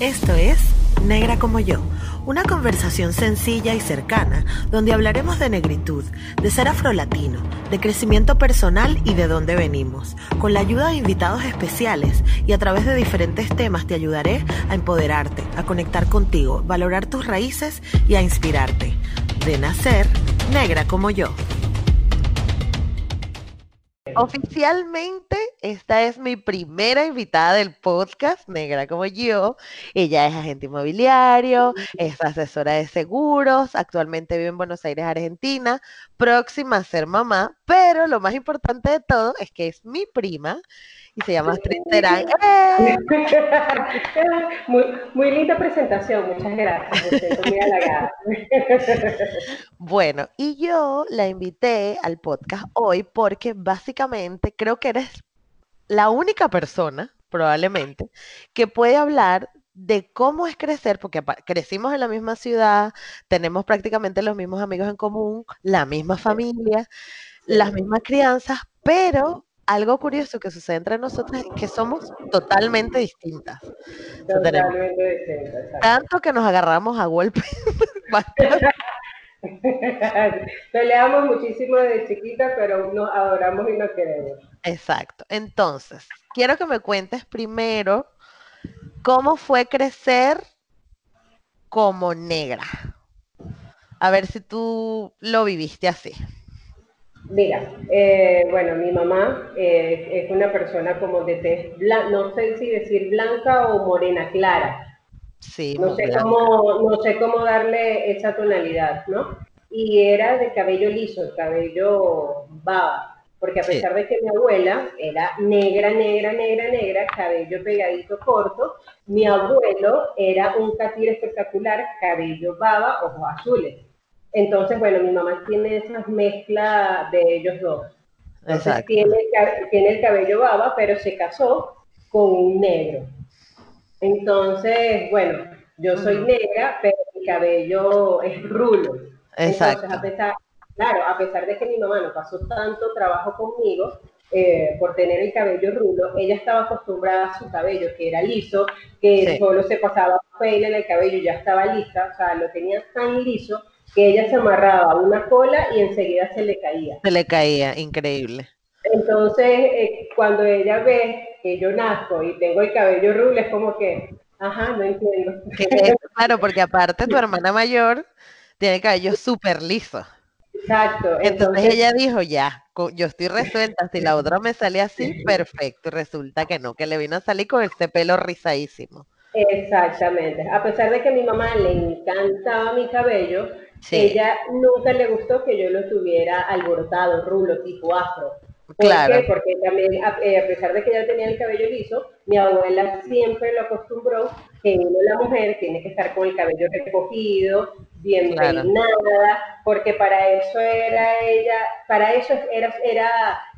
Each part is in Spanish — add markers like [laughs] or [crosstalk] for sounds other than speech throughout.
Esto es Negra como yo, una conversación sencilla y cercana donde hablaremos de negritud, de ser afrolatino, de crecimiento personal y de dónde venimos. Con la ayuda de invitados especiales y a través de diferentes temas te ayudaré a empoderarte, a conectar contigo, valorar tus raíces y a inspirarte. De nacer, negra como yo. Oficialmente, esta es mi primera invitada del podcast, negra como yo. Ella es agente inmobiliario, es asesora de seguros, actualmente vive en Buenos Aires, Argentina, próxima a ser mamá, pero lo más importante de todo es que es mi prima y se llama Astrid Terán. [laughs] ¡Eh! Muy, muy linda presentación, muchas gracias. Muy halagada. Bueno, y yo la invité al podcast hoy porque básicamente creo que eres la única persona, probablemente, que puede hablar de cómo es crecer, porque crecimos en la misma ciudad, tenemos prácticamente los mismos amigos en común, la misma familia, las mismas crianzas, pero algo curioso que sucede entre nosotras es que somos totalmente distintas. O sea, tenemos Totalmente distinto, exacto. tanto que nos agarramos a golpes. [laughs] [laughs] Peleamos muchísimo desde chiquita, pero nos adoramos y nos queremos. Exacto. Entonces, quiero que me cuentes primero cómo fue crecer como negra. A ver si tú lo viviste así. Mira, eh, bueno, mi mamá eh, es una persona como de tez blanca, no sé si decir blanca o morena clara. Sí, No sé blanca. cómo, no sé cómo darle esa tonalidad, ¿no? Y era de cabello liso, cabello baba, porque a Sí. pesar de que mi abuela era negra, negra, negra, negra, cabello pegadito corto, mi abuelo era un catire espectacular, cabello baba, ojos azules. Entonces, bueno, mi mamá tiene esas mezclas de ellos dos. Entonces Exacto. tiene, tiene el cabello baba, pero se casó con un negro. Entonces, bueno, yo soy Ujú. negra, pero mi cabello es rulo. Entonces, a Exacto. pesar, claro, a pesar de que mi mamá no pasó tanto trabajo conmigo eh, por tener el cabello rulo, ella estaba acostumbrada a su cabello, que era liso, que Sí. solo se pasaba peine en el cabello y ya estaba lista, o sea, lo tenía tan liso que ella se amarraba una cola y enseguida se le caía. Se le caía, increíble. Entonces, eh, cuando ella ve que yo nazco y tengo el cabello rulo, es como que, ajá, no entiendo. Claro, porque aparte tu hermana mayor tiene el cabello súper liso. Exacto. Entonces Entonces, ella dijo, ya, yo estoy resuelta, si la otra me sale así, perfecto. Resulta que no, que le vino a salir con este pelo rizadísimo. exactamente. A pesar de que a mi mamá le encantaba mi cabello, Sí, ella nunca le gustó que yo lo tuviera alborotado, rulo, tipo afro. ¿Por claro, qué? Porque también, a, eh, a pesar de que ella tenía el cabello liso, mi abuela siempre lo acostumbró que uno, la mujer, tiene que estar con el cabello recogido, bien Claro. peinada, porque para eso era ella, para eso era, era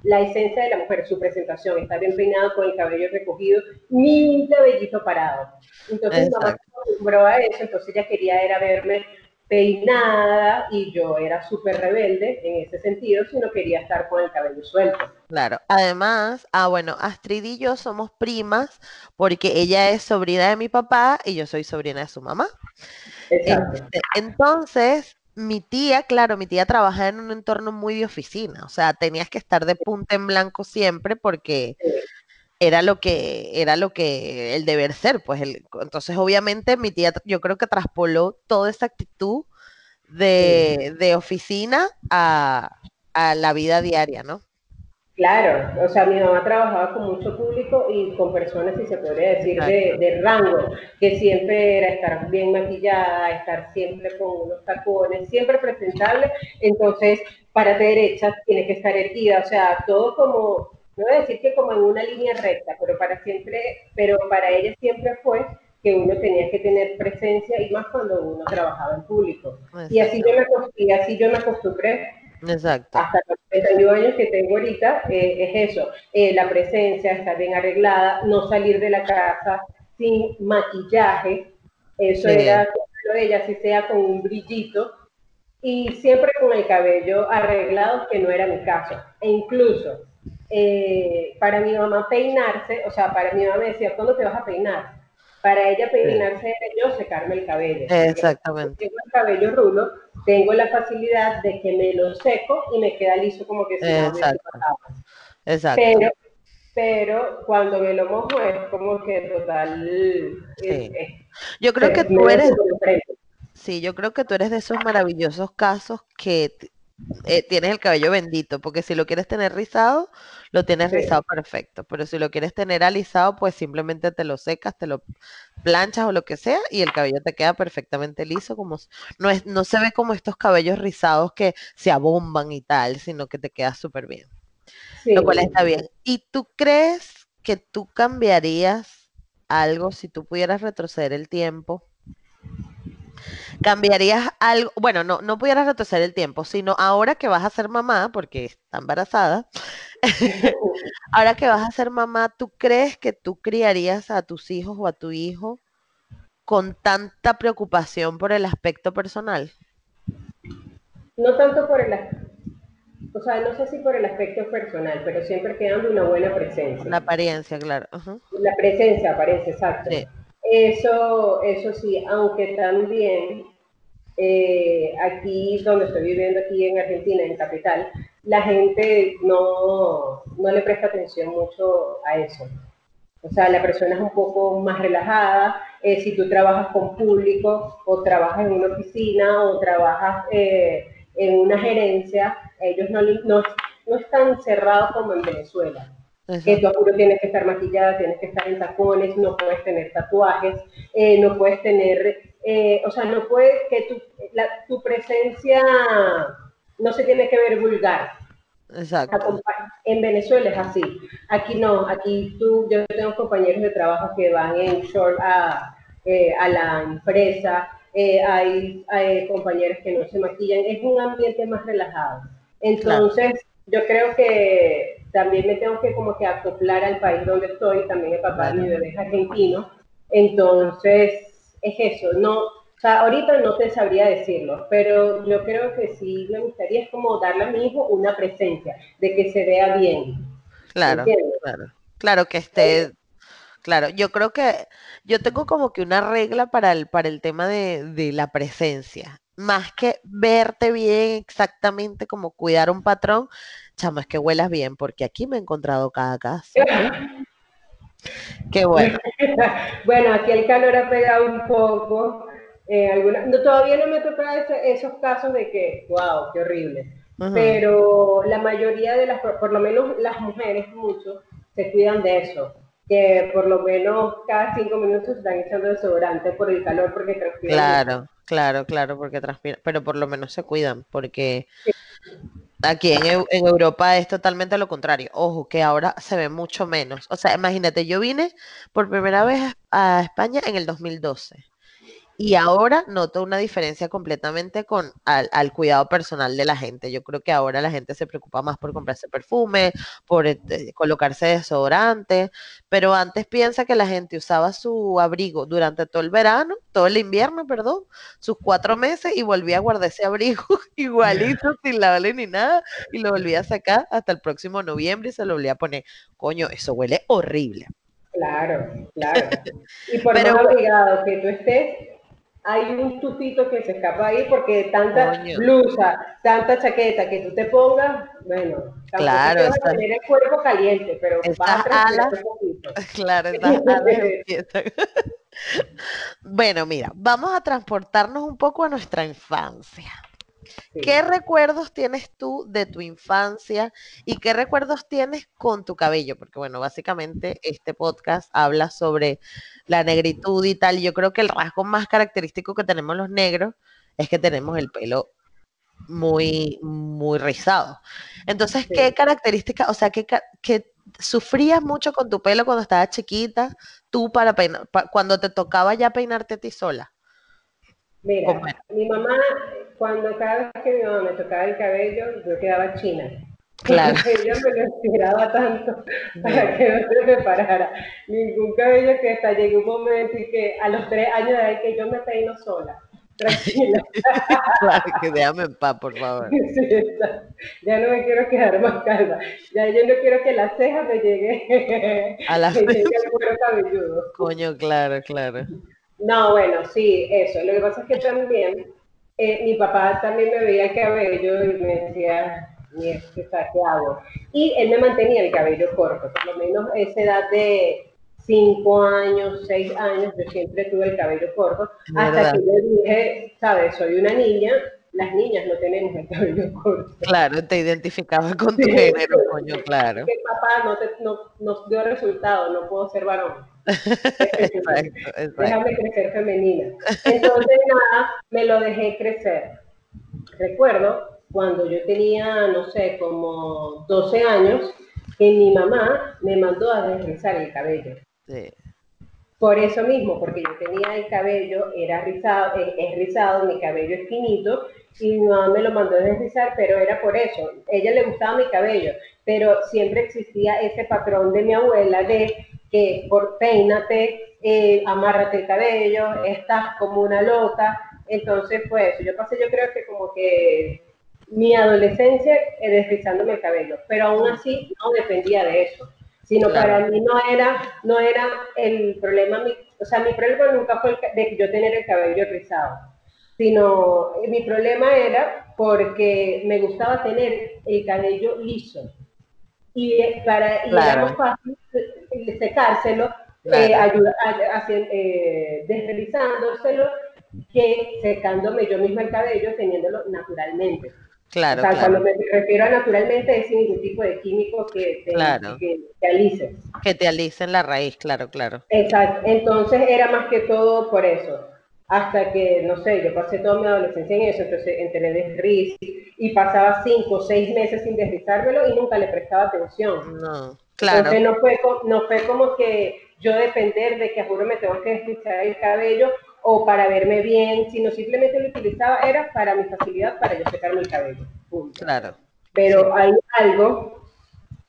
la esencia de la mujer, su presentación, estar bien peinado con el cabello recogido, ni un cabellito parado. Entonces mamá exacto. se acostumbró a eso, entonces ella quería era verme peinada y yo era súper rebelde en ese sentido, si no quería estar con el cabello suelto. Claro. Además, ah, bueno, Astrid y yo somos primas porque ella es sobrina de mi papá y yo soy sobrina de su mamá. Exacto. Este, entonces, mi tía, claro, mi tía trabajaba en un entorno muy de oficina, o sea, tenías que estar de punta en blanco siempre porque era lo que era lo que el deber ser, pues el, entonces obviamente mi tía yo creo que traspoló toda esa actitud de, de oficina a, a la vida diaria, ¿no? Claro, o sea, mi mamá trabajaba con mucho público y con personas, si se podría decir, de, rango, que siempre era estar bien maquillada, estar siempre con unos tacones, siempre presentable. Entonces, para derecha tiene que estar erguida, o sea, todo como, no voy a decir que como en una línea recta, pero para siempre, pero para ella siempre fue que uno tenía que tener presencia y más cuando uno trabajaba en público. Y así Exacto. yo me, acos- y así yo me acostumbré Exacto. hasta los 31 años que tengo ahorita, eh, es eso, eh, la presencia, estar bien arreglada, no salir de la casa sin maquillaje, eso Sí. era lo de ella, así sea con un brillito, y siempre con el cabello arreglado, que no era mi caso. E incluso, eh, para mi mamá peinarse, o sea, para mi mamá me decía, ¿cuándo te vas a peinar? para ella peinarse era yo secarme el cabello. Exactamente. Tengo el cabello rulo, tengo la facilidad de que me lo seco y me queda liso como que se Exacto. Exacto. Pero, pero cuando me lo mojo es como que total. Sí. yo creo que tú eres. Sí, yo creo que tú eres de esos maravillosos casos que eh, tienes el cabello bendito, porque si lo quieres tener rizado, lo tienes rizado perfecto, pero si lo quieres tener alisado, pues simplemente te lo secas, te lo planchas o lo que sea y el cabello te queda perfectamente liso, como no es no se ve como estos cabellos rizados que se abomban y tal, sino que te queda súper bien. Lo cual está bien. ¿Y tú crees que tú cambiarías algo si tú pudieras retroceder el tiempo? ¿Cambiarías algo? Bueno, no, no pudieras retroceder el tiempo, sino ahora que vas a ser mamá, porque está embarazada, [laughs] ahora que vas a ser mamá, ¿tú crees que tú criarías a tus hijos o a tu hijo con tanta preocupación por el aspecto personal? No tanto por el o sea, no sé si por el aspecto personal, pero siempre quedando una buena presencia. La apariencia, claro. La presencia, apariencia, exacto. Eso, eso sí, aunque también eh, aquí donde estoy viviendo, aquí en Argentina, en Capital, la gente no, no le presta atención mucho a eso. O sea, la persona es un poco más relajada. Eh, si tú trabajas con público o trabajas en una oficina o trabajas eh, en una gerencia, ellos no, no, no están cerrados como en Venezuela. Que tú apuro tienes que estar maquillada, tienes que estar en tacones, no puedes tener tatuajes, eh, no puedes tener, eh, o sea, no puedes que tu, tu presencia no se tiene que ver vulgar. Exacto. En Venezuela es así. Aquí no, aquí tú, yo tengo compañeros de trabajo que van en short a, eh, a la empresa, hay, hay, compañeros que no se maquillan, es un ambiente más relajado. Entonces, yo creo que también me tengo que como que acoplar al país donde estoy, también el papá de mi bebé es argentino, entonces es eso, no, o sea, ahorita no te sabría decirlo, pero yo creo que sí me gustaría es como darle a mi hijo una presencia, de que se vea bien. Claro, claro, claro que esté Claro, yo creo que yo tengo como que una regla para el, para el tema de, de, la presencia más que verte bien exactamente como cuidar un patrón, chamo, es que huelas bien, porque aquí me he encontrado cada caso. Qué bueno. [laughs] bueno, aquí el calor ha pegado un poco. Eh, no, todavía no me toca esos casos de que, wow, qué horrible. Pero la mayoría de las, por lo menos las mujeres, mucho, se cuidan de eso que por lo menos cada cinco minutos están echando desodorante por el calor porque transpiran. Claro, claro, claro, porque transpiran, pero por lo menos se cuidan, porque aquí en, en, Europa es totalmente lo contrario. Ojo, que ahora se ve mucho menos. O sea, imagínate, yo vine por primera vez a España en el 2012. Y ahora noto una diferencia completamente con al, cuidado personal de la gente. Yo creo que ahora la gente se preocupa más por comprarse perfume, por este, colocarse desodorante, pero antes piensa que la gente usaba su abrigo durante todo el verano, todo el invierno, perdón, sus cuatro meses y volvía a guardar ese abrigo [laughs] igualito, sin lavarle ni nada, y lo volvía a sacar hasta el próximo noviembre y se lo volvía a poner. Coño, eso huele horrible. Claro, claro. Y por [laughs] pero, más obligado que tú estés, hay un tufito que se escapa ahí porque tanta blusa, tanta chaqueta que tú te pongas, bueno, claro, vas a tener el cuerpo caliente, pero vas a un poquito. [laughs] Claro, estas alas empiezan. [laughs] bueno, mira, vamos a transportarnos un poco a nuestra infancia. ¿Qué recuerdos tienes tú de tu infancia y qué recuerdos tienes con tu cabello? Porque bueno, básicamente este podcast habla sobre la negritud y tal. Yo creo que el rasgo más característico que tenemos los negros es que tenemos el pelo muy, muy rizado. Entonces, ¿qué características, o sea, qué, sufrías mucho con tu pelo cuando estabas chiquita, tú para peinar, cuando te tocaba ya peinarte a ti sola? Mira, mi mamá cuando cada vez que mi mamá me tocaba el cabello, yo quedaba china. Claro. [laughs] ella me lo estiraba tanto para que no se me parara ningún cabello que hasta llegué un momento y que a los tres años de que yo me peino sola. tranquila. [laughs] claro, que déjame en paz, por favor. ya no me quiero quedar más calma. Ya yo no quiero que la ceja me llegue, a la [laughs] me llegue al cuero cabelludo. Coño, claro, claro. No, bueno, sí, eso. Lo que pasa es que también eh, mi papá también me veía el cabello y me decía, ¿qué hago? Y él me mantenía el cabello corto, por lo menos esa edad de cinco años, seis años, yo siempre tuve el cabello corto, hasta que yo dije, sabes, soy una niña, las niñas no tenemos el cabello [laughs] corto. Claro, te identificabas con tu género, coño, claro. Que papá no, te, no, no dio resultado, no puedo ser varón. Exacto, [laughs] exacto. Déjame crecer femenina. Entonces, [laughs] nada, me lo dejé crecer. Recuerdo cuando yo tenía, no sé, como 12 años, que mi mamá me mandó a desrizar el cabello. Por eso mismo, porque yo tenía el cabello, era rizado, es, rizado, mi cabello es finito, y mi mamá me lo mandó a desrizar, pero era por eso. ella le gustaba mi cabello, pero siempre existía ese patrón de mi abuela de que por peínate, eh, amárrate el cabello, estás como una loca. Entonces, pues, yo pasé, yo creo que como que mi adolescencia eh, deslizándome el cabello, pero aún así no dependía de eso, sino para mí no era, no era el problema, o sea, mi problema nunca fue de yo tener el cabello rizado, sino eh, mi problema era porque me gustaba tener el cabello liso. Y eh, para y era más fácil secárselo, ayudar, deslizándoselo que secándome yo misma el cabello teniéndolo naturalmente. Claro, o sea, cuando me refiero a naturalmente es sin ningún tipo de químico que te, que te alice. Que te alicen la raíz, claro, claro. Exacto. Entonces era más que todo por eso. Hasta que, no sé, yo pasé toda mi adolescencia en eso, entonces entré desriz y pasaba cinco o seis meses sin desrizármelo y nunca le prestaba atención. No, claro. Entonces no fue, no fue como que yo depender de que juro me tengo que desrizar el cabello o para verme bien, sino simplemente lo utilizaba era para mi facilidad, para yo secarme el cabello. Claro. Pero hay algo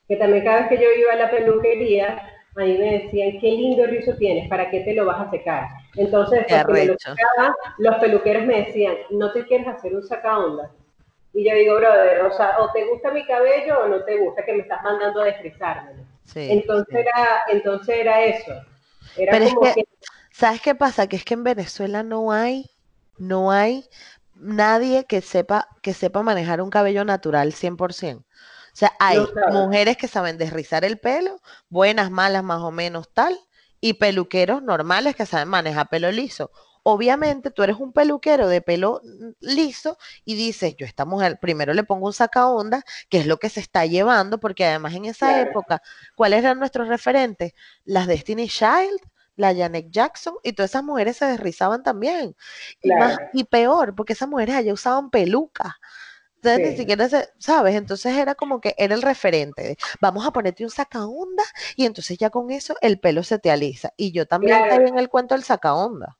que también cada vez que yo iba a la peluquería, a mí me decían, qué lindo rizo tienes, ¿para qué te lo vas a secar? Entonces, los peluqueros me decían, no te quieres hacer un sacaondas. Y yo digo, brother, o sea, o te gusta mi cabello o no te gusta que me estás mandando a desfrizármelo. entonces, Era, entonces era eso. Era como que ¿Sabes qué pasa? Que es que en Venezuela no hay, no hay nadie que sepa, que sepa manejar un cabello natural 100%. O sea, hay mujeres que saben desrizar el pelo, buenas, malas, más o menos tal, y peluqueros normales que saben manejar pelo liso. Obviamente tú eres un peluquero de pelo liso y dices, yo esta mujer primero le pongo un saca onda, que es lo que se está llevando, porque además en esa época, ¿cuáles eran nuestros referentes? Las Destiny Child, la Janet Jackson, y todas esas mujeres se desrizaban también. Y, más, y peor, porque esas mujeres allá usaban pelucas. Entonces ni siquiera se, ¿sabes? Entonces era como que era el referente vamos a ponerte un sacaonda y entonces ya con eso el pelo se te alisa. Y yo también claro. en el cuento del sacaonda.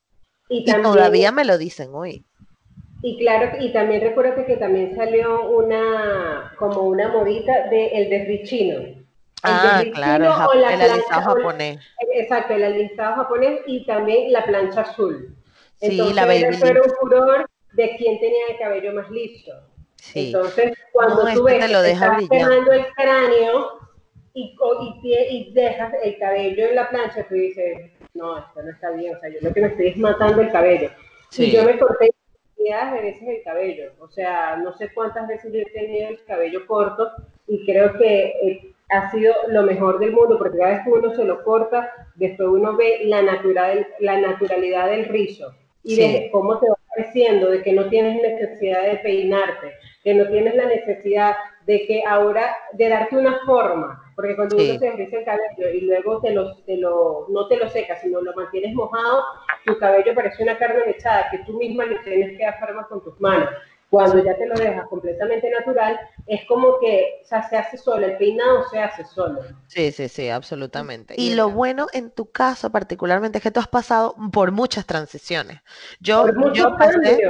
Y, y todavía me lo dicen hoy. Y claro, y también recuerdo que también salió una, como una modita de el desrichino ah, claro, el, alisado japonés. exacto, el alisado japonés y también la plancha azul. Entonces, sí, la baby era un furor de quién tenía el cabello más liso. Sí. Entonces, cuando tú este ves que estás quemando el cráneo y, y, y, dejas el cabello en la plancha, tú dices, no, esto no está bien, o sea, yo lo que me estoy es matando el cabello. Sí. Y yo me corté de veces el cabello, o sea, no sé cuántas veces yo he tenido el cabello corto y creo que eh, ha sido lo mejor del mundo, porque cada vez que uno se lo corta, después uno ve la, natural, la naturalidad del rizo y de cómo te va creciendo, de que no tienes necesidad de peinarte, que no tienes la necesidad de que ahora, de darte una forma, porque cuando uno se riza el cabello y luego te lo, te lo, no te lo secas, sino lo mantienes mojado, tu cabello parece una carne mechada que tú misma le tienes que dar forma con tus manos. Cuando ya te lo dejas completamente natural, es como que o sea, se hace solo, el peinado se hace solo. Sí, sí, sí, absolutamente. Y lo bueno en tu caso particularmente es que tú has pasado por muchas transiciones. Yo, yo pasé,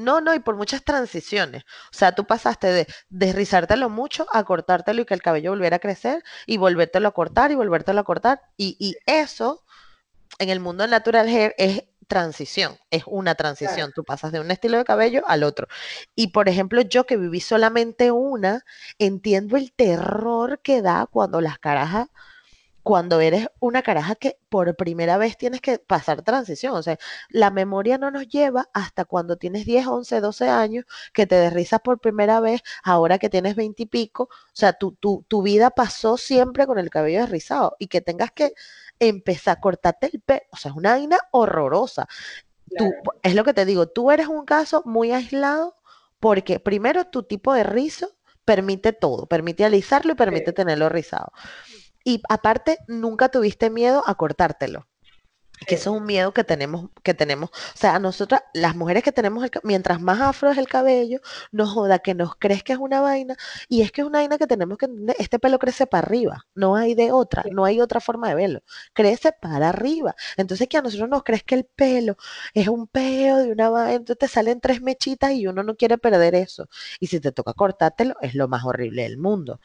no, no, y por muchas transiciones. O sea, tú pasaste de desrizártelo mucho a cortártelo y que el cabello volviera a crecer y volvértelo a cortar y volvértelo a cortar. Y, y eso en el mundo natural hair es transición, es una transición. Tú pasas de un estilo de cabello al otro. Y por ejemplo, yo que viví solamente una, entiendo el terror que da cuando las carajas cuando eres una caraja que por primera vez tienes que pasar transición. O sea, la memoria no nos lleva hasta cuando tienes 10, 11, 12 años, que te derrizas por primera vez, ahora que tienes 20 y pico. O sea, tu, tu, tu vida pasó siempre con el cabello derrizado y que tengas que empezar a cortarte el pelo. O sea, es una vaina horrorosa. Tú, es lo que te digo, tú eres un caso muy aislado porque primero tu tipo de rizo permite todo, permite alisarlo y permite tenerlo rizado. Y aparte, nunca tuviste miedo a cortártelo. Que eso es un miedo que tenemos, que tenemos. O sea, a nosotras, las mujeres que tenemos, el, mientras más afro es el cabello, nos joda que nos crees que es una vaina. Y es que es una vaina que tenemos que entender. Este pelo crece para arriba. No hay de otra. No hay otra forma de verlo. Crece para arriba. Entonces, que a nosotros nos crees que el pelo es un peo de una vaina. Entonces te salen tres mechitas y uno no quiere perder eso. Y si te toca cortártelo, es lo más horrible del mundo.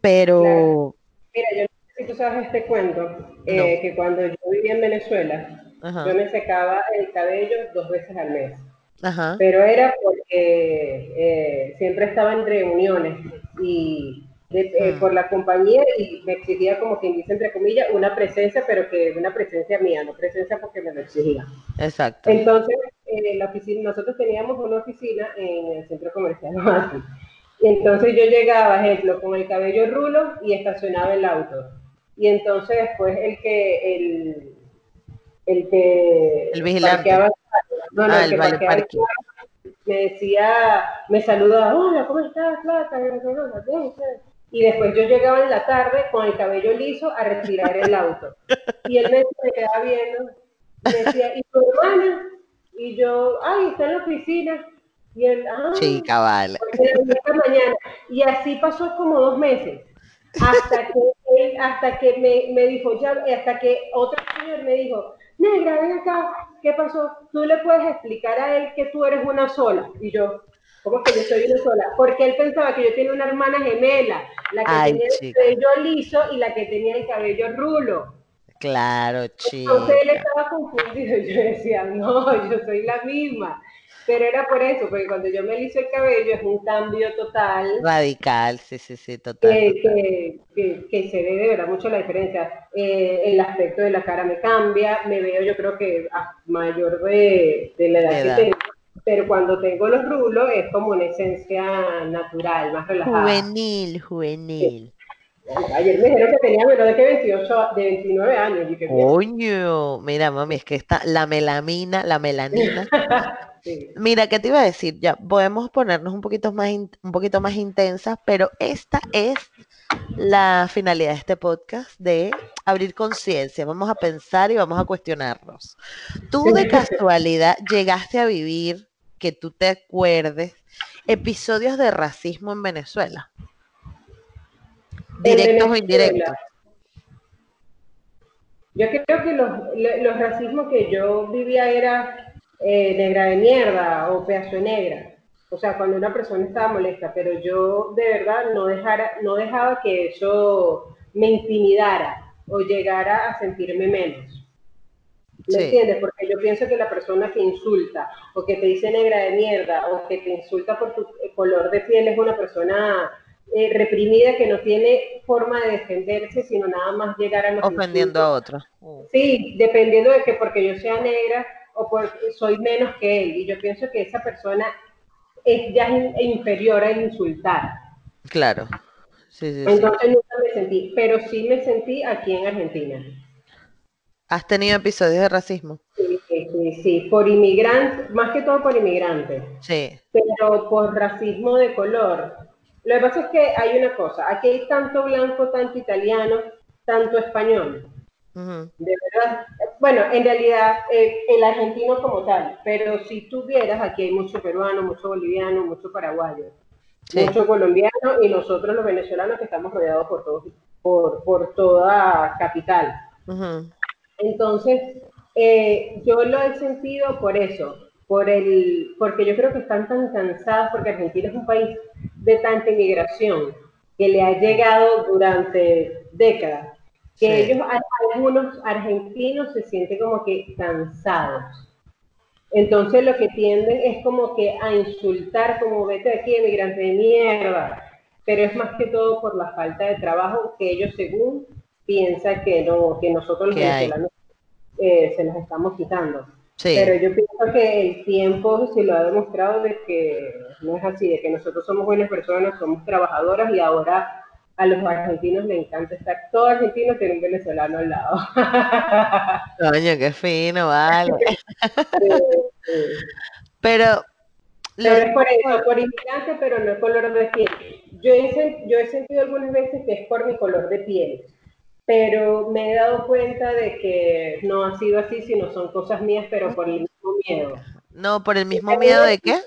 Pero. Mira, yo no sé si tú sabes este cuento, eh, que cuando yo vivía en Venezuela, yo me secaba el cabello dos veces al mes. Pero era porque eh, siempre estaba en reuniones y eh, mm. por la compañía y me exigía, como quien dice, entre comillas, una presencia, pero que una presencia mía, no presencia porque me lo exigía. Exacto. Entonces, la oficina, nosotros teníamos una oficina en el centro comercial y entonces yo llegaba, ejemplo, con el cabello rulo y estacionaba el auto. Y entonces después el que, el, el que el vigilante. no, no, ah, el, que vale me decía, me saludaba, hola, ¿cómo estás, Plata? Y después yo llegaba en la tarde con el cabello liso a retirar el auto. Y él me, me quedaba viendo, me decía, ¿y tu hermana? Y yo, ay, está en la oficina. Y él, ah, mañana. Y así pasó como dos meses. Hasta que, hasta que me, me, dijo, ya, hasta que otro señor me dijo, negra, ven acá, ¿qué pasó? Tú le puedes explicar a él que tú eres una sola. Y yo, ¿cómo que yo soy una sola? Porque él pensaba que yo tenía una hermana gemela, la que tenía el cabello liso y la que tenía el cabello rulo. Claro, chico. Entonces él estaba confundido. [laughs] Yo decía, no, yo soy la misma. Pero era por eso, porque cuando yo me aliso el cabello es un cambio total. Radical, sí, sí, sí, total. Que, que, se ve de verdad mucho la diferencia. Eh, el aspecto de la cara me cambia, me veo yo creo que a mayor de, de la edad, que tengo. Pero cuando tengo los rulos es como una esencia natural, más relajada. Juvenil, juvenil. Ayer me dijeron que tenía menos de que 28, de 29 años. Coño, mira, mami, es que está la melamina, la melanina. [laughs] Mira, ¿qué te iba a decir? Ya podemos ponernos un poquito más, un poquito más intensas, pero esta es la finalidad de este podcast de abrir conciencia. Vamos a pensar y vamos a cuestionarnos. ¿Tú de casualidad llegaste a vivir, que tú te acuerdes, episodios de racismo en Venezuela? Directos o indirectos. Yo creo que los, los racismos que yo vivía era eh, negra de mierda o pedazo de negra. O sea, cuando una persona estaba molesta, pero yo de verdad no, dejara, no dejaba que eso me intimidara o llegara a sentirme menos. ¿Me entiendes? Porque yo pienso que la persona que insulta o que te dice negra de mierda o que te insulta por tu color de piel es una persona eh, reprimida que no tiene forma de defenderse, sino nada más llegar a... Ofendiendo a otro. Sí, dependiendo de que porque yo sea negra, o soy menos que él. Y yo pienso que esa persona es ya inferior a insultar. Claro. Entonces nunca me sentí, pero sí me sentí aquí en Argentina. ¿Has tenido episodios de racismo? Sí, sí, sí, por inmigrantes, más que todo por inmigrantes. Sí. Pero por racismo de color. Lo que pasa es que hay una cosa, aquí hay tanto blanco, tanto italiano, tanto español. De verdad, bueno, en realidad eh, el argentino como tal, pero si tú vieras, aquí hay mucho peruano, mucho boliviano, mucho paraguayo, mucho colombiano y nosotros los venezolanos que estamos rodeados por, todos, por, por toda capital. Entonces, eh, yo lo he sentido por eso, por el, porque yo creo que están tan cansados, porque Argentina es un país de tanta inmigración que le ha llegado durante décadas que ellos, algunos argentinos se sienten como que cansados. Entonces lo que tienden es como que a insultar, como vete de aquí, emigrante de mierda. Pero es más que todo por la falta de trabajo que ellos según piensan que no, que nosotros los venezolanos eh, se los estamos quitando. Pero yo pienso que el tiempo se lo ha demostrado de que no es así, de que nosotros somos buenas personas, somos trabajadoras y ahora a los argentinos les encanta estar, todo argentino tiene un venezolano al lado. [laughs] Coño, qué fino, vale. Pero... Pero es por eso, por inmigrante, pero no es color de piel. Yo he, yo he sentido algunas veces que es por mi color de piel pero me he dado cuenta de que no ha sido así, sino son cosas mías, pero por el mismo miedo. No, por el mismo miedo de qué?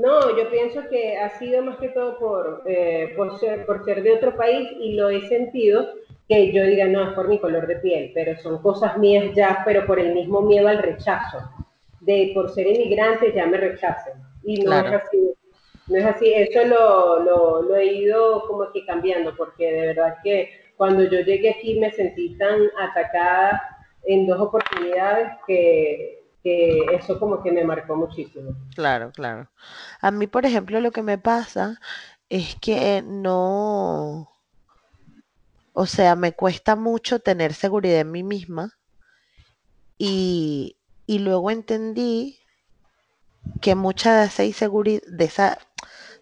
No, yo pienso que ha sido más que todo por, eh, por, ser, por ser de otro país y lo he sentido que yo diga, no, es por mi color de piel, pero son cosas mías ya, pero por el mismo miedo al rechazo, de por ser inmigrante ya me rechacen. Y no es así, no es así, eso lo, lo, lo he ido como que cambiando, porque de verdad que cuando yo llegué aquí me sentí tan atacada en dos oportunidades que, eso como que me marcó muchísimo. Claro, claro. A mí, por ejemplo, lo que me pasa es que no, o sea, me cuesta mucho tener seguridad en mí misma y, y luego entendí que mucha de esa inseguridad, de esa,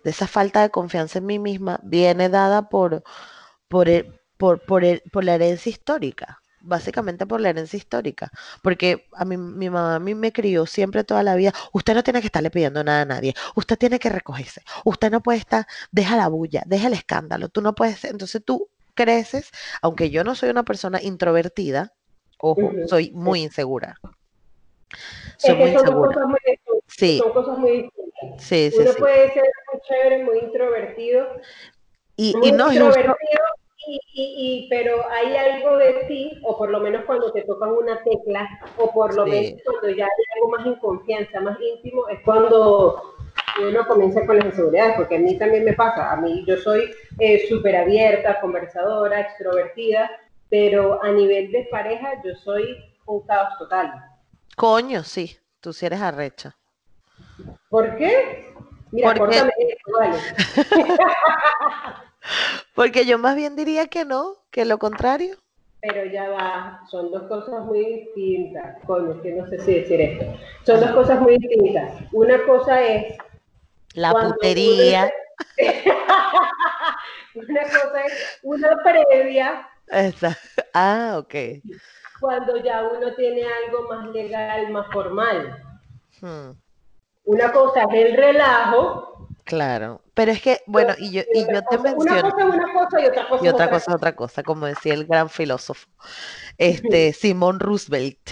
de esa falta de confianza en mí misma viene dada por, por, el, por, por, por la herencia histórica, básicamente por la herencia histórica, porque a mí, mi mamá a mí me crió siempre toda la vida, usted no tiene que estarle pidiendo nada a nadie, usted tiene que recogerse, usted no puede estar, deja la bulla, deja el escándalo, tú no puedes, entonces tú creces, aunque yo no soy una persona introvertida, ojo, soy muy insegura. Soy muy insegura. Son cosas muy, sí. Son cosas muy distintas. Sí, sí, Uno puede ser muy chévere, muy introvertido. Y, y no es justo, y, pero hay algo de ti, o por lo menos cuando te tocan una tecla, o por lo menos cuando ya hay algo más en confianza, más íntimo, es cuando uno comienza con las inseguridades, porque a mí también me pasa, a mí yo soy eh, súper abierta, conversadora, extrovertida, pero a nivel de pareja yo soy un caos total. Coño, sí, tú sí eres arrecha. ¿Por qué? Mira, Porque... vale. [laughs] Porque yo más bien diría que no, que lo contrario. Pero ya va, son dos cosas muy distintas. Coño, que no sé si decir esto. Son dos cosas muy distintas. Una cosa es. La putería. [laughs] una cosa es una previa. Ah, ok. Cuando ya uno tiene algo más legal, más formal. Hmm. Una cosa es el relajo Claro, pero es que, bueno, y yo, y yo te menciono. Una cosa es una cosa y otra cosa y otra cosa es otra cosa, como decía el gran filósofo, [laughs] este, Simón Roosevelt.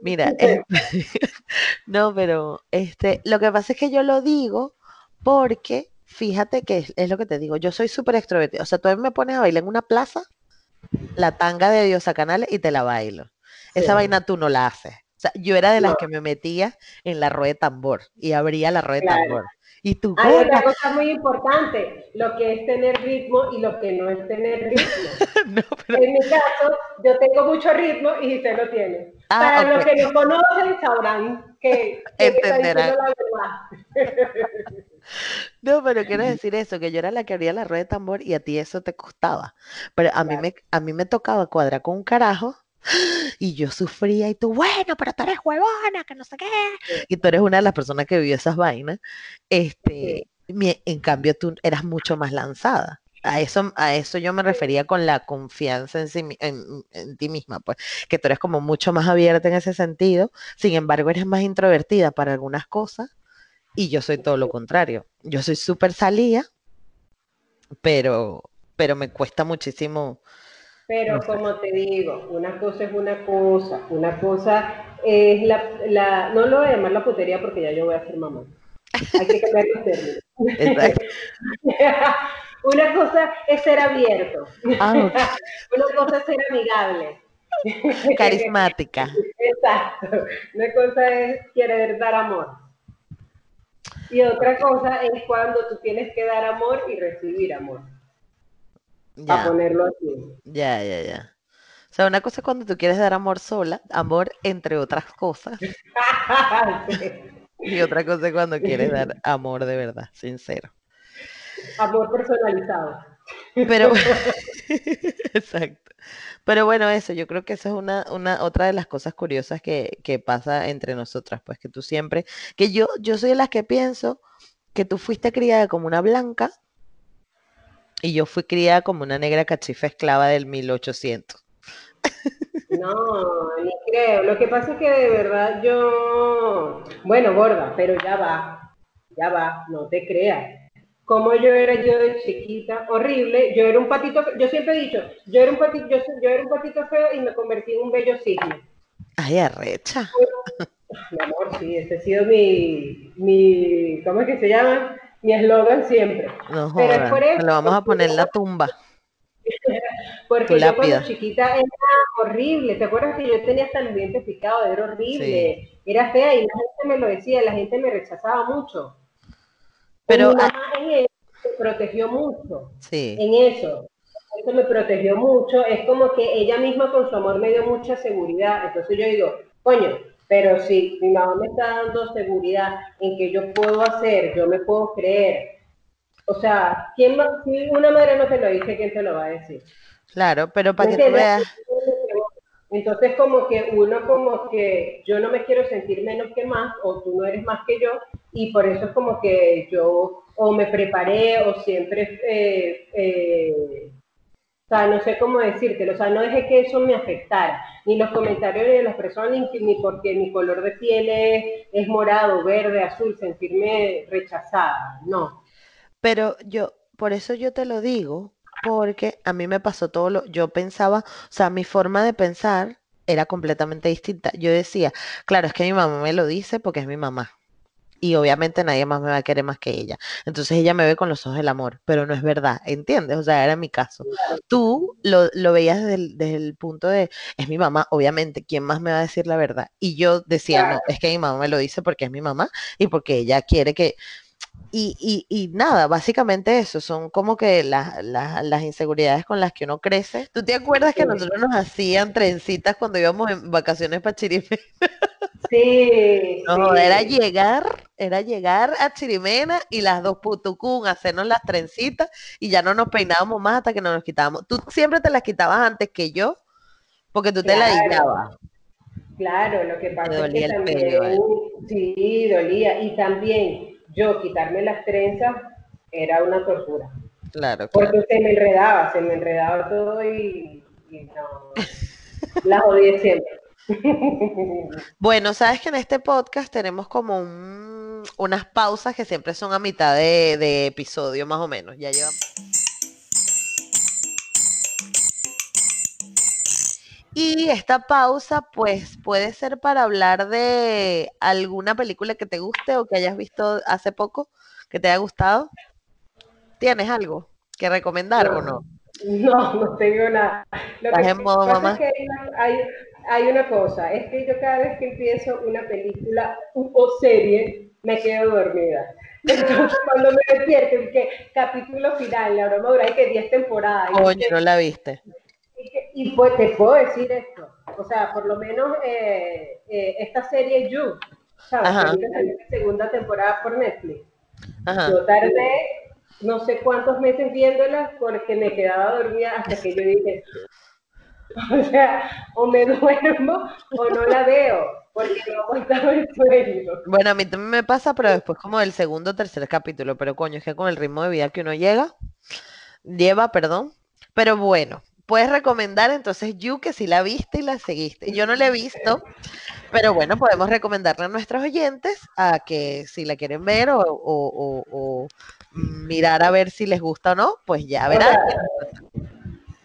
Mira, [laughs] no, pero este, lo que pasa es que yo lo digo porque, fíjate que es, lo que te digo, yo soy súper extrovertido. O sea, tú me pones a bailar en una plaza, la tanga de Diosa Canales y te la bailo. Esa vaina tú no la haces. O sea, yo era de las que me metía en la rueda de tambor y abría la rueda de tambor. Y tú, Hay otra cosa muy importante, lo que es tener ritmo y lo que no es tener ritmo. [laughs] En mi caso, yo tengo mucho ritmo y usted lo tiene. Ah, Para los que no conocen, sabrán que, entenderán. La verdad. [laughs] No, pero quiero decir eso, que yo era la que abría la rueda de tambor y a ti eso te costaba. Pero a, mí, me, a mí me tocaba cuadrar con un carajo y yo sufría y tú, bueno, pero tú eres huevona, que no sé qué. Y tú eres una de las personas que vivió esas vainas. Este, en cambio, tú eras mucho más lanzada. A eso, a eso yo me refería con la confianza en, en, ti misma, pues, que tú eres como mucho más abierta en ese sentido, sin embargo eres más introvertida para algunas cosas y yo soy todo lo contrario. Yo soy súper salida, pero, pero me cuesta muchísimo pero como te digo, una cosa es una cosa, una cosa es la, la, no lo voy a llamar la putería porque ya yo voy a ser mamá. Hay que cambiar los términos. [laughs] una cosa es ser abierto. Ah, [laughs] una cosa es ser amigable. Carismática. Exacto. Una cosa es querer dar amor. Y otra cosa es cuando tú tienes que dar amor y recibir amor. A ponerlo así. Ya, ya, ya. sea, una cosa es cuando tú quieres dar amor sola, amor entre otras cosas, [laughs] y otra cosa es cuando quieres dar amor de verdad, sincero. Amor personalizado. Pero, [laughs] [laughs] exacto. Pero bueno, eso, yo creo que esa es una, una otra de las cosas curiosas que, que pasa entre nosotras, pues que tú siempre, que yo, yo soy de las que pienso que tú fuiste criada como una blanca y yo fui criada como una negra cachifa esclava del 1800. No, ni creo. Lo que pasa es que de verdad yo, bueno, gorda, pero ya va, ya va, no te creas como yo era yo de chiquita, horrible, yo era un patito, yo siempre he dicho, yo era un patito, yo, era un patito feo y me convertí en un bello cisne. Ay, arrecha. Mi amor, sí, ese ha sido mi, mi, ¿cómo es que se llama? Mi eslogan siempre. No jodas, Pero lo vamos a poner en la tumba. [laughs] Porque yo cuando chiquita era horrible, ¿te acuerdas que yo tenía hasta el diente picado? Era horrible, era fea y la gente me lo decía, la gente me rechazaba mucho. Pero mi mamá en eso me protegió mucho. Sí. En eso. Eso me protegió mucho. Es como que ella misma con su amor me dio mucha seguridad. Entonces yo digo, coño, pero si mi mamá me está dando seguridad en que yo puedo hacer, yo me puedo creer. O sea, ¿quién si una madre no te lo dice, ¿quién te lo va a decir? Claro, pero para que tú veas. Entonces como que uno como que yo no me quiero sentir menos que más o tú no eres más que yo y por eso es como que yo o me preparé o siempre, eh, eh, o sea, no sé cómo decírtelo, o sea, no dejé que eso me afectara, ni los comentarios de las personas, ni, porque mi color de piel es, morado, verde, azul, sentirme rechazada, no. Pero yo, por eso yo te lo digo, porque a mí me pasó todo lo, yo pensaba, o sea, mi forma de pensar era completamente distinta. Yo decía, claro, es que mi mamá me lo dice porque es mi mamá. Y obviamente nadie más me va a querer más que ella. Entonces ella me ve con los ojos del amor, pero no es verdad, ¿entiendes? O sea, era mi caso. Tú lo, veías desde el, punto de, es mi mamá, obviamente, ¿quién más me va a decir la verdad? Y yo decía, no, es que mi mamá me lo dice porque es mi mamá y porque ella quiere que y, y, nada, básicamente eso, son como que las inseguridades con las que uno crece. ¿Tú te acuerdas que nosotros nos hacían trencitas cuando íbamos en vacaciones para Chirimena? Sí. [laughs] No, era llegar, era llegar a Chirimena y las dos putucún, hacernos las trencitas y ya no nos peinábamos más hasta que no nos quitábamos. Tú siempre te las quitabas antes que yo, porque tú te la quitabas. Claro, lo que pasa es que también, sí, dolía. Y también yo quitarme las trenzas era una tortura. Claro, Porque se me enredaba, se me enredaba todo y, no, [laughs] la odié siempre. Bueno, sabes que en este podcast tenemos como unas pausas que siempre son a mitad de, de episodio, más o menos. Ya llevamos. Y esta pausa, pues, puede ser para hablar de alguna película que te guste o que hayas visto hace poco, que te haya gustado. ¿Tienes algo que recomendar o no? No, [laughs] no tengo nada. Lo que en modo mamá? Es que hay, hay, una cosa, es que yo cada vez que empiezo una película o serie, me quedo dormida. [laughs] Entonces, cuando me despierto, que capítulo final, la broma dura, hay que 10 temporadas. Coño, no la viste. Y, pues te puedo decir esto, o sea, por lo menos eh, eh, esta serie You, ¿sabes? La segunda temporada por Netflix. Yo tardé no sé cuántos meses viéndola porque me quedaba dormida hasta que yo dije, [laughs] o sea, o me duermo o no la veo, porque no aguantaba el sueño. Bueno, a mí también me pasa, pero después como el segundo o tercer capítulo, pero coño, es que con el ritmo de vida que uno llega, lleva, perdón, pero bueno, puedes recomendar entonces You que si la viste y la seguiste. Yo no la he visto, pero bueno, podemos recomendarle a nuestros oyentes a que si la quieren ver o, mirar a ver si les gusta o no, pues ya verán.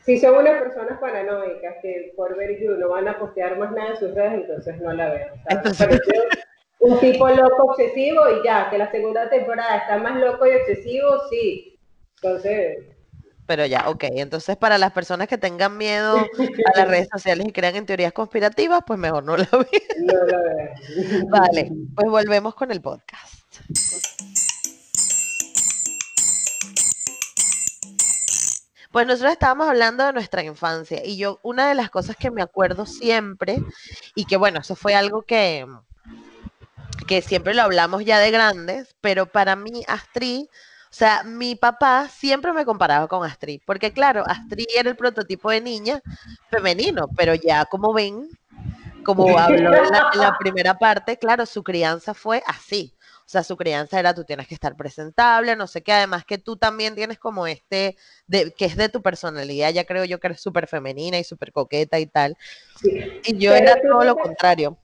si son unas personas paranoicas que por ver You no van a postear más nada en sus redes, entonces no la veo. un tipo loco obsesivo y ya, que la segunda temporada está más loco y obsesivo, sí. Entonces, pero ya, ok. Entonces, para las personas que tengan miedo a las redes sociales y crean en teorías conspirativas, pues mejor no la [laughs] vean. No la vean. Vale, pues volvemos con el podcast. Pues nosotros estábamos hablando de nuestra infancia y yo una de las cosas que me acuerdo siempre y que bueno, eso fue algo que que siempre lo hablamos ya de grandes, pero para mí Astrid, o sea, mi papá siempre me comparaba con Astrid, porque claro, Astrid era el prototipo de niña femenino, pero ya como ven, como habló en la, primera parte, claro, su crianza fue así. O sea, su crianza era tú tienes que estar presentable, no sé qué, además que tú también tienes como este, de, que es de tu personalidad, ya creo yo que eres súper femenina y súper coqueta y tal. Y yo era todo lo contrario.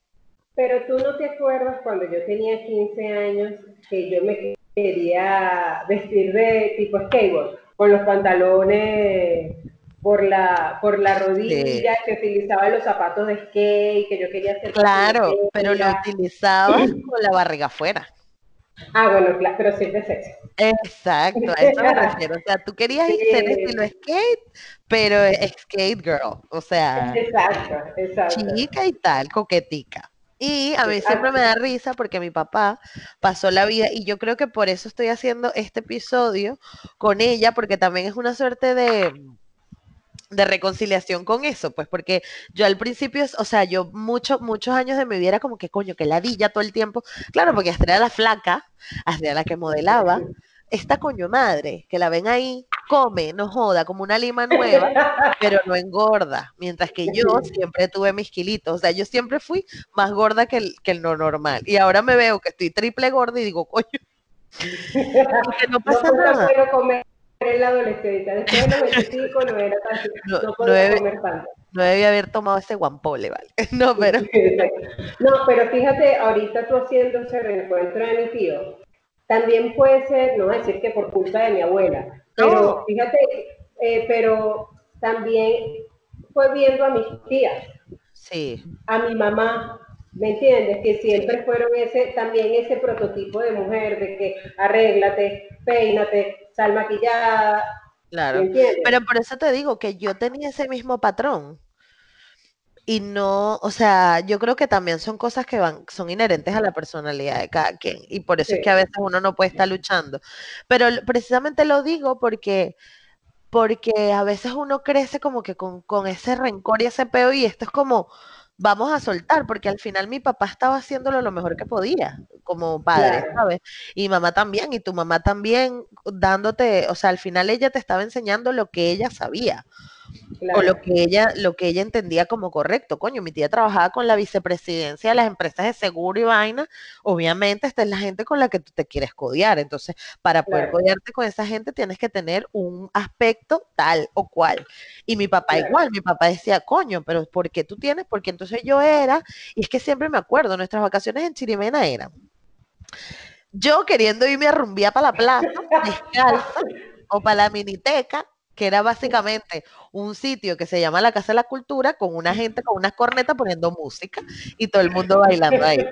Pero tú no te acuerdas cuando yo tenía 15 años que yo me quería vestir de tipo skateboard, con los pantalones por la, por la rodilla, que utilizaba los zapatos de skate, que yo quería hacer. Claro, pero lo utilizaba con la barriga afuera. Ah, bueno, claro, pero siempre sexy. Exacto, a eso me refiero. O sea, tú querías [laughs] ser estilo skate, pero skate girl. O sea, exacto, exacto. chica y tal, coquetica. Y a mí siempre me da risa porque mi papá pasó la vida y yo creo que por eso estoy haciendo este episodio con ella, porque también es una suerte de, de reconciliación con eso, pues porque yo al principio, o sea, yo muchos, muchos años de mi vida era como que coño, que ladilla todo el tiempo. Claro, porque hasta era la flaca, hasta era la que modelaba. Esta coño madre, que la ven ahí, come, no joda, como una lima nueva, pero no engorda. Mientras que yo [laughs] siempre tuve mis kilitos. O sea, yo siempre fui más gorda que el, que el no normal. Y ahora me veo que estoy triple gorda y digo, coño, que [laughs] no pasa nada en la adolescencia. Después de los 25 no era tan, no, no, no comer tanto. No debía haber tomado ese guampole, ¿vale? [laughs] No, pero... no, pero fíjate, ahorita tú haciendo ese reencuentro de mi tío, también puede ser, no decir que por culpa de mi abuela, pero fíjate, eh, pero también fue viendo a mis tías. Sí. A mi mamá, ¿Me entiendes? Que siempre fueron ese, también ese prototipo de mujer, de que arréglate, peínate, sal maquillada. Claro. Pero por eso te digo que yo tenía ese mismo patrón. Y no, o sea, yo creo que también son cosas que van, son inherentes a la personalidad de cada quien. Y por eso es que a veces uno no puede estar luchando. Pero precisamente lo digo porque, porque a veces uno crece como que con, con ese rencor y ese peo, y esto es como vamos a soltar, porque al final mi papá estaba haciéndolo lo mejor que podía como padre, ¿sabes? Y mamá también, y tu mamá también dándote, o sea, al final ella te estaba enseñando lo que ella sabía. O lo que ella, lo que ella entendía como correcto. Coño, mi tía trabajaba con la vicepresidencia de las empresas de seguro y vaina. Obviamente, esta es la gente con la que tú te quieres codiar. Entonces, para poder codiarte con esa gente, tienes que tener un aspecto tal o cual. Y mi papá igual, mi papá decía, coño, pero ¿por qué tú tienes? Porque entonces yo era, y es que siempre me acuerdo, nuestras vacaciones en Chirimena eran. Yo queriendo irme a rumbear para la plaza, descalza, o para la miniteca, que era básicamente un sitio que se llama la Casa de la Cultura, con una gente con unas cornetas poniendo música y todo el mundo bailando ahí.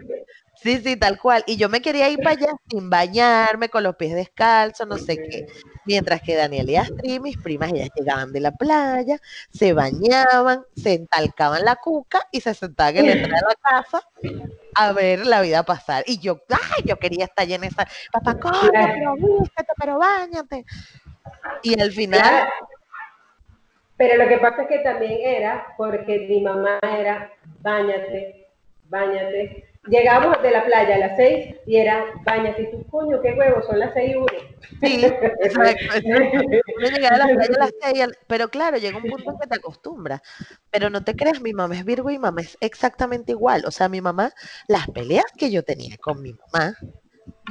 Sí, sí, tal cual. Y yo me quería ir para allá sin bañarme, con los pies descalzos, no sé qué. Mientras que Daniel y Astrid, mis primas, ellas llegaban de la playa, se bañaban, se entalcaban la cuca y se sentaban en la entrada de la casa a ver la vida pasar. Y yo, ay, yo quería estar allá en esa, papá, coño, pero vístete, pero bañate. Y al final... Pero lo que pasa es que también era porque mi mamá era, bañate, bañate. Llegamos de la playa a las seis y era, bañate, y tú, coño, qué huevo, son las seis y uno. Sí, exacto. Uno llegaba a la playa a las seis, pero claro, llega un punto en que te acostumbras. Pero no te creas, mi mamá es Virgo y mamá es exactamente igual. O sea, mi mamá, las peleas que yo tenía con mi mamá,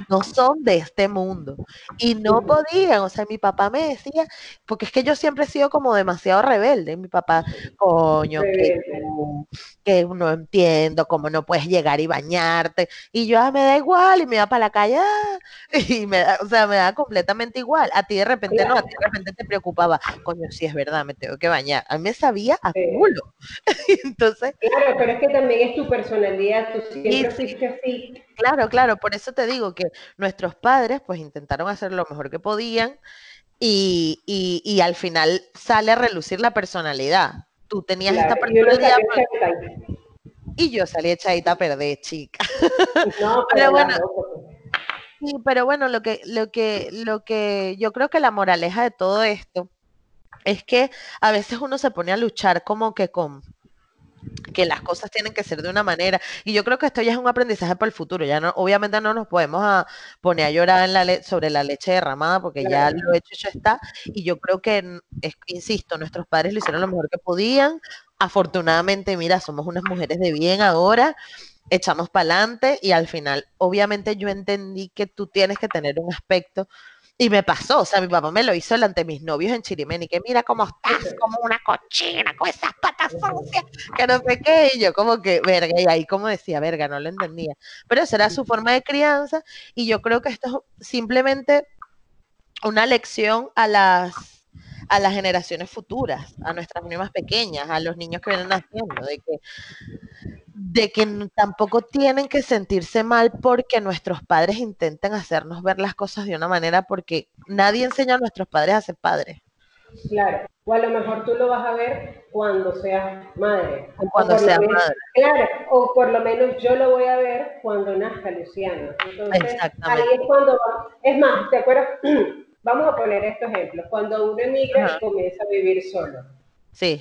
no son de este mundo. Y no podían, o sea, mi papá me decía, porque es que yo siempre he sido como demasiado rebelde, mi papá, coño, que, que no entiendo cómo no puedes llegar y bañarte. Y yo, ah, me da igual, y me iba para la calle, ah, [laughs] y me da, o sea, me da completamente igual. A ti de repente no, a ti de repente te preocupaba, coño, si es verdad, me tengo que bañar. A mí me sabía a culo. [laughs] Entonces. Claro, pero es que también es tu personalidad, tú siempre fuiste así. Claro, claro, por eso te digo que nuestros padres pues intentaron hacer lo mejor que podían y, y, al final sale a relucir la personalidad. Tú tenías esta personalidad y yo salí echadita a perder, chica. [laughs] No, pero, bueno. Sí, pero bueno, lo que, lo que, lo que yo creo que la moraleja de todo esto es que a veces uno se pone a luchar como que con que las cosas tienen que ser de una manera. Y yo creo que esto ya es un aprendizaje para el futuro. Ya no, obviamente no nos podemos a poner a llorar en la sobre la leche derramada porque ya lo hecho ya está. Y yo creo que, insisto, nuestros padres lo hicieron lo mejor que podían. Afortunadamente, mira, somos unas mujeres de bien ahora echamos para adelante y al final, obviamente yo entendí que tú tienes que tener un aspecto y me pasó, o sea, mi papá me lo hizo delante de mis novios en Chirimeni, que mira cómo estás, como una cochina, con esas patas sucias, que no sé qué, y yo como que, verga, y ahí como decía, verga, no lo entendía. Pero esa era su forma de crianza, y yo creo que esto es simplemente una lección a las a las generaciones futuras, a nuestras niñas pequeñas, a los niños que vienen naciendo, de que de que tampoco tienen que sentirse mal porque nuestros padres intenten hacernos ver las cosas de una manera porque nadie enseña a nuestros padres a ser padres. Claro, o a lo mejor tú lo vas a ver cuando seas madre. O cuando seas madre. Claro, o por lo menos yo lo voy a ver cuando nazca Luciano. Entonces, ahí es cuando, es más, ¿te acuerdas? [clears throat] Vamos a poner estos ejemplos. Cuando uno emigra y comienza a vivir solo. Sí.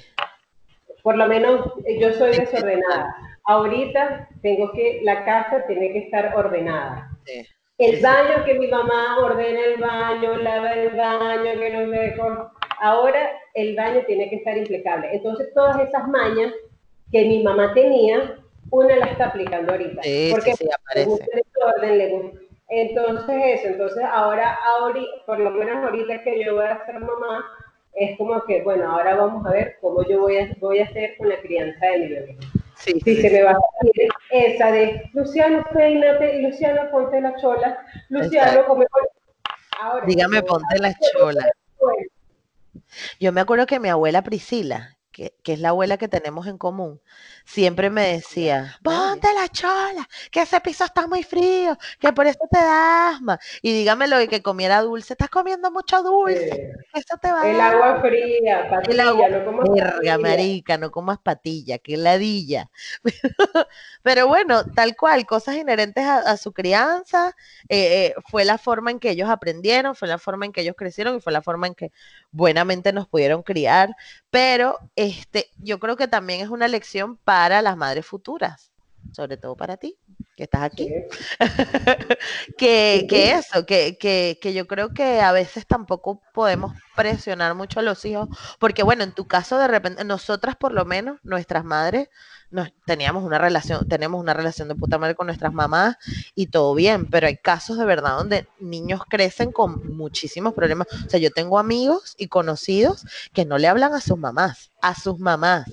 Por lo menos yo soy desordenada ahorita tengo que, la casa tiene que estar ordenada. El baño, que mi mamá ordena el baño, lava el baño, que no me... Ahora el baño tiene que estar impecable. Entonces todas esas mañas que mi mamá tenía, una la está aplicando ahorita. porque sí, aparece. Entonces eso, entonces ahora, ahora, por lo menos ahorita que yo voy a ser mamá, es como que, bueno, ahora vamos a ver cómo yo voy a, voy a hacer con la crianza de mi bebé. Sí, se me va a salir esa de Luciano, peínate, Luciano, ponte la chola, Luciano, come. Ahora, Dígame, ponte la chola. Yo me acuerdo que mi abuela Priscila, que, que, es la abuela que tenemos en común, siempre me decía, ponte la chola, que ese piso está muy frío, que por eso te da asma. Y dígamelo y que comiera dulce, estás comiendo mucho dulce, eso te va El agua fría, patilla, el agua, no comas verga, marica, no comas patilla, que ladilla. [laughs] Pero bueno, tal cual, cosas inherentes a, su crianza, eh, eh, fue la forma en que ellos aprendieron, fue la forma en que ellos crecieron y fue la forma en que buenamente nos pudieron criar. Pero este, yo creo que también es una lección para las madres futuras, sobre todo para ti, que estás aquí. [laughs] que, que, eso, que, que, que yo creo que a veces tampoco podemos presionar mucho a los hijos, porque bueno, en tu caso de repente, nosotras por lo menos, nuestras madres, nos, teníamos una relación, tenemos una relación de puta madre con nuestras mamás y todo bien, pero hay casos de verdad donde niños crecen con muchísimos problemas. O sea, yo tengo amigos y conocidos que no le hablan a sus mamás, a sus mamás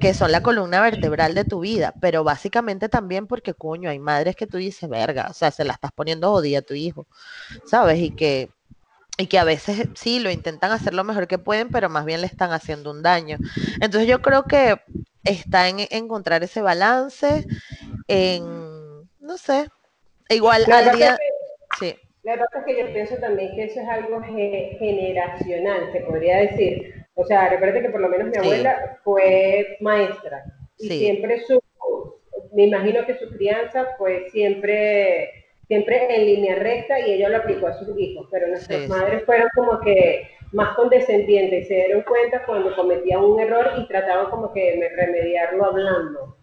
que son la columna vertebral de tu vida, pero básicamente también porque, coño, hay madres que tú dices, verga, o sea, se la estás poniendo jodida a tu hijo, ¿sabes? Y que, y que a veces sí, lo intentan hacer lo mejor que pueden, pero más bien le están haciendo un daño. Entonces yo creo que está en encontrar ese balance, en, no sé, igual al día... sí. La verdad es que yo pienso también que eso es algo generacional, se podría decir o sea, recuerda que por lo menos mi abuela fue maestra y siempre su, me imagino que su crianza fue siempre, siempre en línea recta y ella lo aplicó a sus hijos, pero nuestras madres fueron como que más condescendientes, se dieron cuenta cuando cometían un error y trataban como que de remediarlo hablando.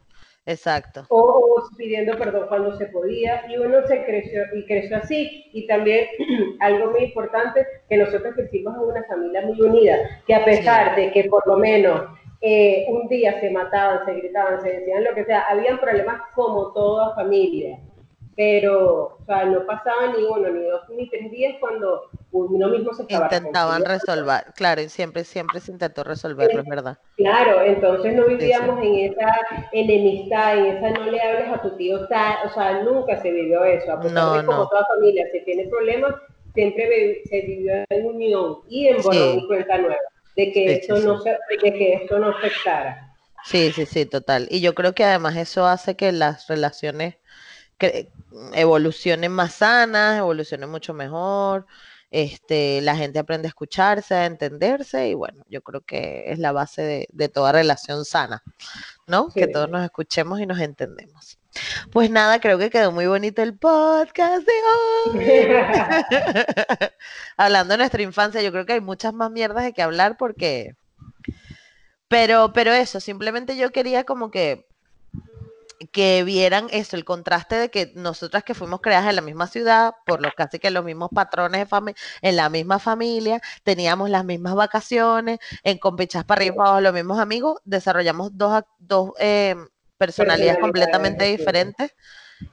Exacto. O, pidiendo perdón cuando se podía y uno se creció y creció así. Y también [clears throat] algo muy importante, que nosotros crecimos en una familia muy unida, que a pesar de que por lo menos eh, un día se mataban, se gritaban, se decían lo que sea, habían problemas como toda familia pero, o sea, no pasaba ni uno, ni dos, ni tres días cuando uno mismo se Intentaban resolver, claro, y siempre, siempre se intentó resolverlo, es verdad. Claro, entonces no vivíamos en esa enemistad, en esa no le hables a tu tío, o sea, nunca se vivió eso, a pesar de como toda familia se tiene problemas, siempre se vivió en unión y en borrón y cuenta nueva, de que, esto no se, de que esto no afectara. Sí, sí, sí, total. Y yo creo que además eso hace que las relaciones evolucionen más sanas, evolucionen mucho mejor. Este, la gente aprende a escucharse, a entenderse y bueno, yo creo que es la base de, toda relación sana, ¿no? Que todos nos escuchemos y nos entendemos. Pues nada, creo que quedó muy bonito el podcast de hoy. [laughs] Hablando de nuestra infancia, yo creo que hay muchas más mierdas de que hablar porque... Pero, pero eso, simplemente yo quería como que que vieran eso, el contraste de que nosotras que fuimos creadas en la misma ciudad, por los casi que los mismos patrones de familia, en la misma familia, teníamos las mismas vacaciones, en Compichas para arriba los mismos amigos, desarrollamos dos, dos eh, personalidades completamente diferentes.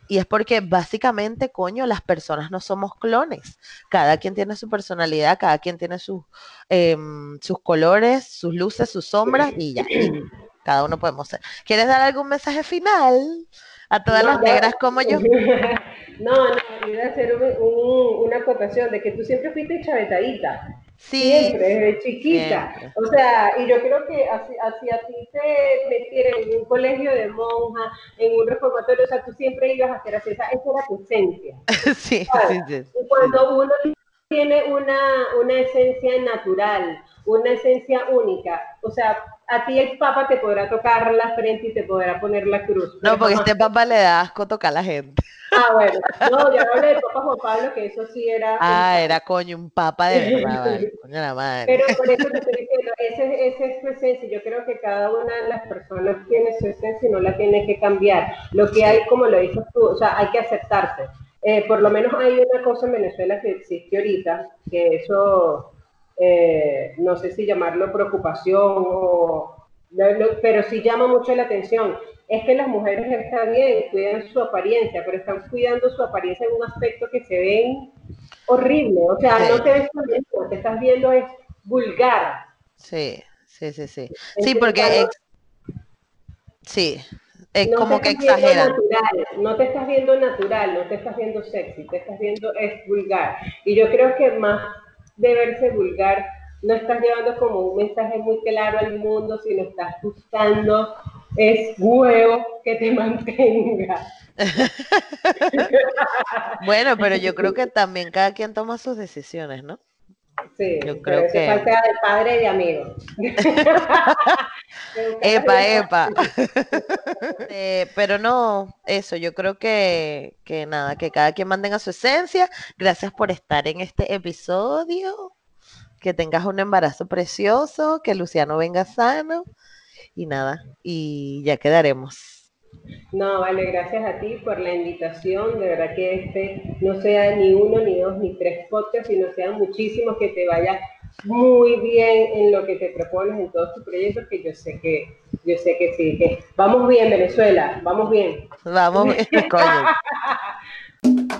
Y es porque básicamente, coño, las personas no somos clones. Cada quien tiene su personalidad, cada quien tiene sus, em, sus colores, sus luces, sus sombras y ya. [clears throat] cada uno podemos ser. ¿Quieres dar algún mensaje final a todas las negras como yo? [laughs] No, no, a hacer una acotación de que tú siempre fuiste chavetadita. Sí. Siempre, desde chiquita. O sea, y yo creo que así, así a ti te metieron en un colegio de monja, en un reformatorio, o sea, tú siempre ibas a hacer así, esa, esa era tu esencia. [laughs] sí, sí, sí, Y cuando uno tiene una, una esencia natural, una esencia única, o sea, a ti el papa te podrá tocar la frente y te podrá poner la cruz. No, porque este papa le da asco tocar a la gente. Ah, bueno. No, yo hablé del papa Juan Pablo, que eso sí era... Ah, era coño, un papa de verdad, coño la madre. Pero por eso te estoy diciendo, ese, ese es su esencia. Yo creo que cada una de las personas tiene su esencia y no la tiene que cambiar. Lo que hay, como lo dices tú, o sea, hay que aceptarse. Eh, por lo menos hay una cosa en Venezuela que existe ahorita, que eso eh, no sé si llamarlo preocupación o, pero sí llama mucho la atención, es que las mujeres están bien, cuidan su apariencia, pero están cuidando su apariencia en un aspecto que se ven horrible, o sea, no te ves lo que estás viendo es vulgar. Sí, sí, sí, sí. Sí, porque... sí, es como que exagera. no te estás viendo natural, no te estás viendo sexy, te estás viendo es vulgar. Y yo creo que más de verse vulgar, no estás llevando como un mensaje muy claro al mundo, sino estás buscando es huevo que te [laughs] mantenga. [laughs] bueno, pero yo creo que también cada quien toma sus decisiones, ¿no? Sí, yo creo que falta de padre y amigo. [laughs] epa, epa. [laughs] Eh, pero no, eso, yo creo que, que nada, que cada quien mantenga su esencia. Gracias por estar en este episodio. Que tengas un embarazo precioso, que Luciano venga sano. Y nada, y ya quedaremos. No, vale, gracias a ti por la invitación. De verdad que este no sea ni uno, ni dos, ni tres podcasts, sino sean muchísimos que te vaya muy bien en lo que te propones en todos tus proyectos, que yo sé que, yo sé que sí, que vamos bien, Venezuela, vamos bien. Vamos bien, [laughs] coño. [laughs]